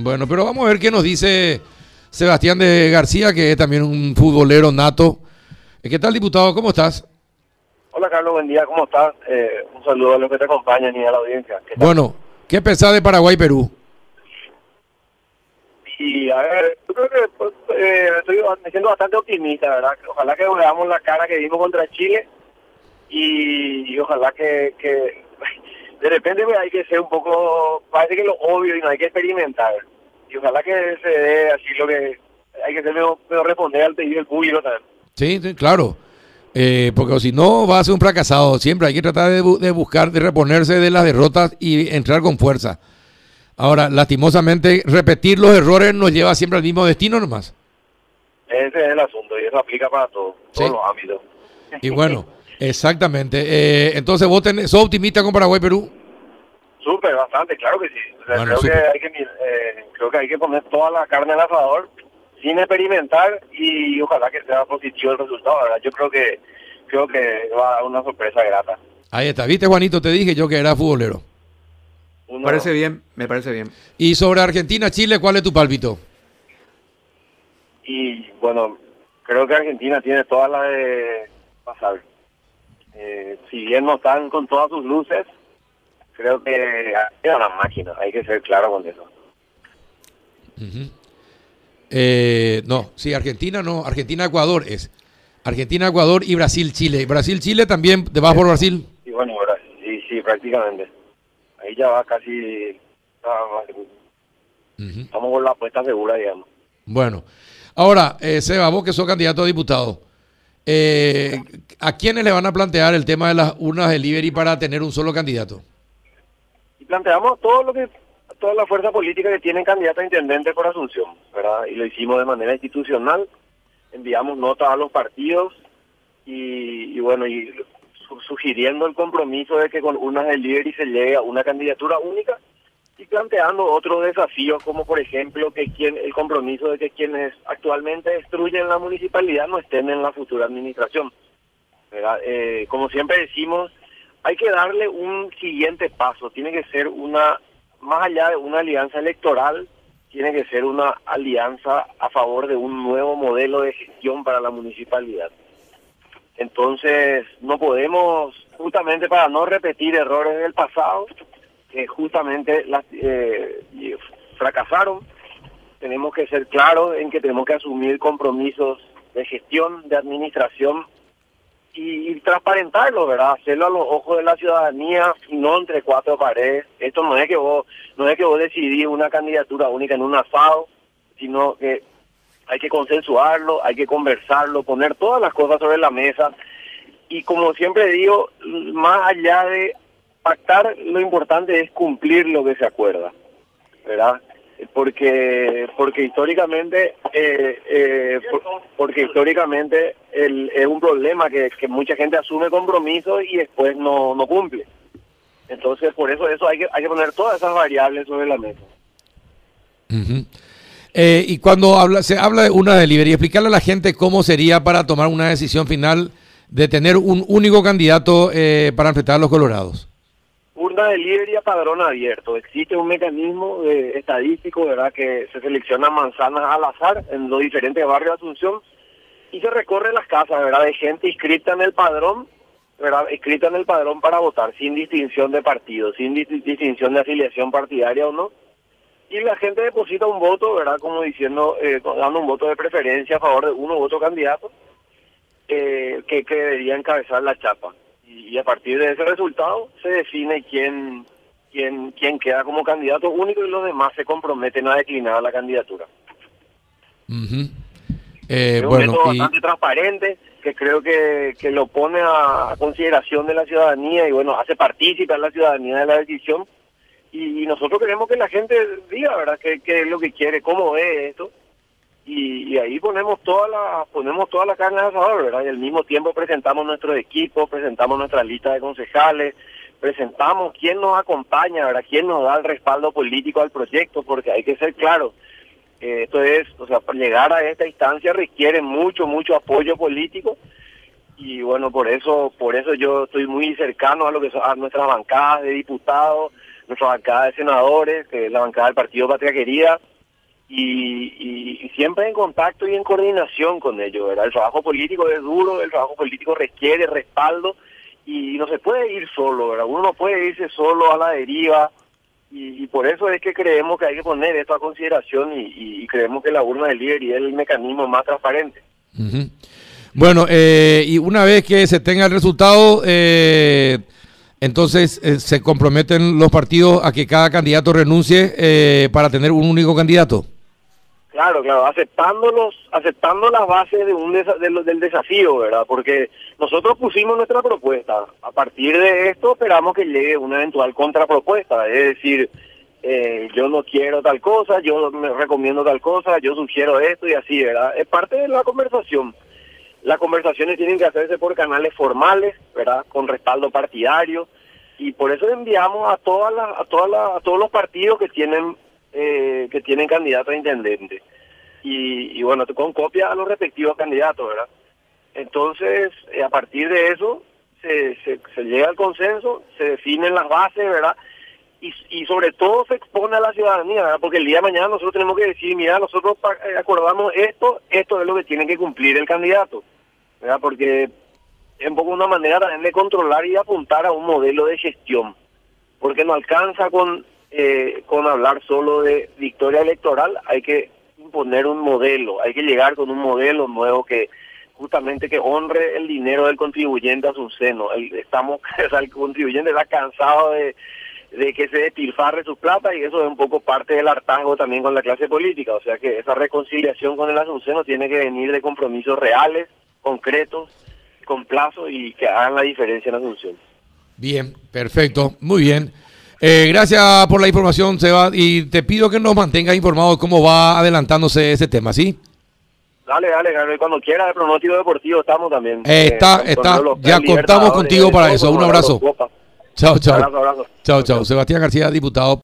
Bueno, pero vamos a ver qué nos dice Sebastián de García, que es también un futbolero nato. Eh, ¿Qué tal, diputado? ¿Cómo estás? Hola, Carlos, buen día, ¿cómo estás? Eh, un saludo a los que te acompañan y a la audiencia. ¿Qué bueno, ¿qué pensás de Paraguay-Perú? Y a ver, yo creo que pues, eh, estoy me siento bastante optimista, ¿verdad? Ojalá que veamos la cara que dimos contra Chile y, ojalá que, que de repente pues, hay que ser un poco, parece que lo obvio y no hay que experimentar. Y ojalá que se dé así lo que hay que ser mejor, responder al pedido del público también. Sí, sí claro. Eh, porque si no va a ser un fracasado. Siempre hay que tratar de, de, buscar, de reponerse de las derrotas y entrar con fuerza. Ahora, lastimosamente, repetir los errores nos lleva siempre al mismo destino nomás. Ese es el asunto y eso aplica para todo, todos los ámbitos. Y bueno, exactamente. Eh, entonces, ¿vos tenés, sos optimista con Paraguay-Perú? Súper, bastante, claro que sí. creo, que hay que, eh, creo que hay que poner toda la carne al asador sin experimentar y ojalá que sea positivo el resultado. ¿verdad? Yo creo que creo que va a dar una sorpresa grata. Ahí está, viste Juanito, te dije yo que era futbolero. Me parece bien, me parece bien. Y sobre Argentina-Chile, ¿cuál es tu pálpito? Y bueno, creo que Argentina tiene todas las de pasar. Eh, si bien no están con todas sus luces, creo que es una máquina, hay que ser claro con eso. Eh, no, sí, Argentina no, Argentina-Ecuador es. Argentina-Ecuador y Brasil-Chile. Brasil-Chile también, ¿te vas por Brasil? Sí, bueno, sí, sí, prácticamente. Ahí ya va casi... Estamos con la apuesta segura, digamos. Bueno, ahora, eh, Seba, vos que sos candidato a diputado, eh, ¿a quiénes le van a plantear el tema de las urnas de Liberi para tener un solo candidato? Y planteamos todo lo que toda la fuerza política que tienen candidato a intendente por Asunción, ¿verdad? Y lo hicimos de manera institucional, enviamos notas a los partidos y, bueno, y sugiriendo el compromiso de que con unas del y se llegue a una candidatura única y planteando otros desafíos como por ejemplo que quien el compromiso de que quienes actualmente destruyen la municipalidad no estén en la futura administración. Eh, como siempre decimos, hay que darle un siguiente paso, tiene que ser una más allá de una alianza electoral, tiene que ser una alianza a favor de un nuevo modelo de gestión para la municipalidad. Entonces, no podemos, justamente para no repetir errores del pasado, que justamente las, eh, fracasaron, tenemos que ser claros en que tenemos que asumir compromisos de gestión, de administración y, transparentarlo, ¿verdad? Hacerlo a los ojos de la ciudadanía y no entre cuatro paredes. Esto no es que vos, no es que vos decidís una candidatura única en un asado, sino que hay que consensuarlo, hay que conversarlo, poner todas las cosas sobre la mesa. Y como siempre digo, más allá de pactar, lo importante es cumplir lo que se acuerda, ¿verdad? porque porque históricamente eh, eh, porque históricamente el, es un problema que, mucha gente asume compromisos y después no, no cumple. Entonces por eso eso hay que hay que poner todas esas variables sobre la mesa. Eh, y cuando habla se habla de una delivery explicarle a la gente cómo sería para tomar una decisión final de tener un único candidato para enfrentar a los colorados urna de libre y a padrón abierto. Existe un mecanismo de, estadístico, ¿verdad?, que se seleccionan manzanas al azar en los diferentes barrios de Asunción y se recorre las casas, ¿verdad?, de gente inscrita en el padrón, ¿verdad?, inscrita en el padrón para votar, sin distinción de partido, sin distinción de afiliación partidaria o no. Y la gente deposita un voto, ¿verdad?, como diciendo, eh, dando un voto de preferencia a favor de uno u otro candidato eh, que, que debería encabezar la chapa y a partir de ese resultado se define quién, quién, quién queda como candidato único y los demás se comprometen a declinar la candidatura. Eh, es un método bastante transparente que creo que, que lo pone a, consideración de la ciudadanía y bueno, hace partícipe a la ciudadanía de la decisión y, nosotros queremos que la gente diga, ¿verdad?, qué es lo que quiere, cómo ve esto y, ahí ponemos toda la ponemos toda la carne al asador, ¿verdad? Y al mismo tiempo presentamos nuestro equipo, presentamos nuestra lista de concejales, presentamos quién nos acompaña, ¿verdad? Quién nos da el respaldo político al proyecto, porque hay que ser claro, eh, esto es, o sea, para llegar a esta instancia requiere mucho, mucho apoyo político y bueno, por eso, por eso yo estoy muy cercano a lo que son a nuestras bancadas de diputados, nuestra bancada de senadores, la bancada del Partido Patria Querida, y, siempre en contacto y en coordinación con ellos. ¿verdad? El trabajo político es duro, el trabajo político requiere respaldo y no se puede ir solo, ¿verdad? uno no puede irse solo a la deriva y, por eso es que creemos que hay que poner esto a consideración y, creemos que la urna del líder y es el mecanismo más transparente. Bueno, eh, y una vez que se tenga el resultado, eh, entonces eh, se comprometen los partidos a que cada candidato renuncie para tener un único candidato. Claro, claro, aceptando, los, aceptando las bases de un del desafío, ¿verdad? Porque nosotros pusimos nuestra propuesta. A partir de esto esperamos que llegue una eventual contrapropuesta. Es decir, eh, yo no quiero tal cosa, yo me recomiendo tal cosa, yo sugiero esto y así, ¿verdad? Es parte de la conversación. Las conversaciones tienen que hacerse por canales formales, ¿verdad? Con respaldo partidario. Y por eso enviamos a, todas las, a, todas las, a todos los partidos que tienen eh, que tienen candidatos a intendente. Y, bueno, con copia a los respectivos candidatos, ¿verdad? Entonces, eh, a partir de eso, se, se, llega al consenso, se definen las bases, ¿verdad? Y, y sobre todo se expone a la ciudadanía, ¿verdad? Porque el día de mañana nosotros tenemos que decir, mira, nosotros eh, acordamos esto, esto es lo que tiene que cumplir el candidato, ¿verdad? Porque es un poco una manera también de controlar y apuntar a un modelo de gestión, porque no alcanza con eh, con hablar solo de victoria electoral, hay que imponer un modelo, hay que llegar con un modelo nuevo que justamente que honre el dinero del contribuyente a su seno. El, estamos, el contribuyente está cansado de, que se despilfarre su plata y eso es un poco parte del hartazgo también con la clase política. O sea que esa reconciliación con el asunceno tiene que venir de compromisos reales, concretos, con plazo y que hagan la diferencia en Asunción. Bien, perfecto, muy bien. Eh, gracias por la información, Seba, y te pido que nos mantengas informados de cómo va adelantándose ese tema, ¿sí? Dale, dale, cuando quiera, el pronóstico deportivo estamos también. Eh, está, está, ya contamos contigo para eso. Un abrazo. Chao, chao. Chao, chao. Sebastián García, diputado.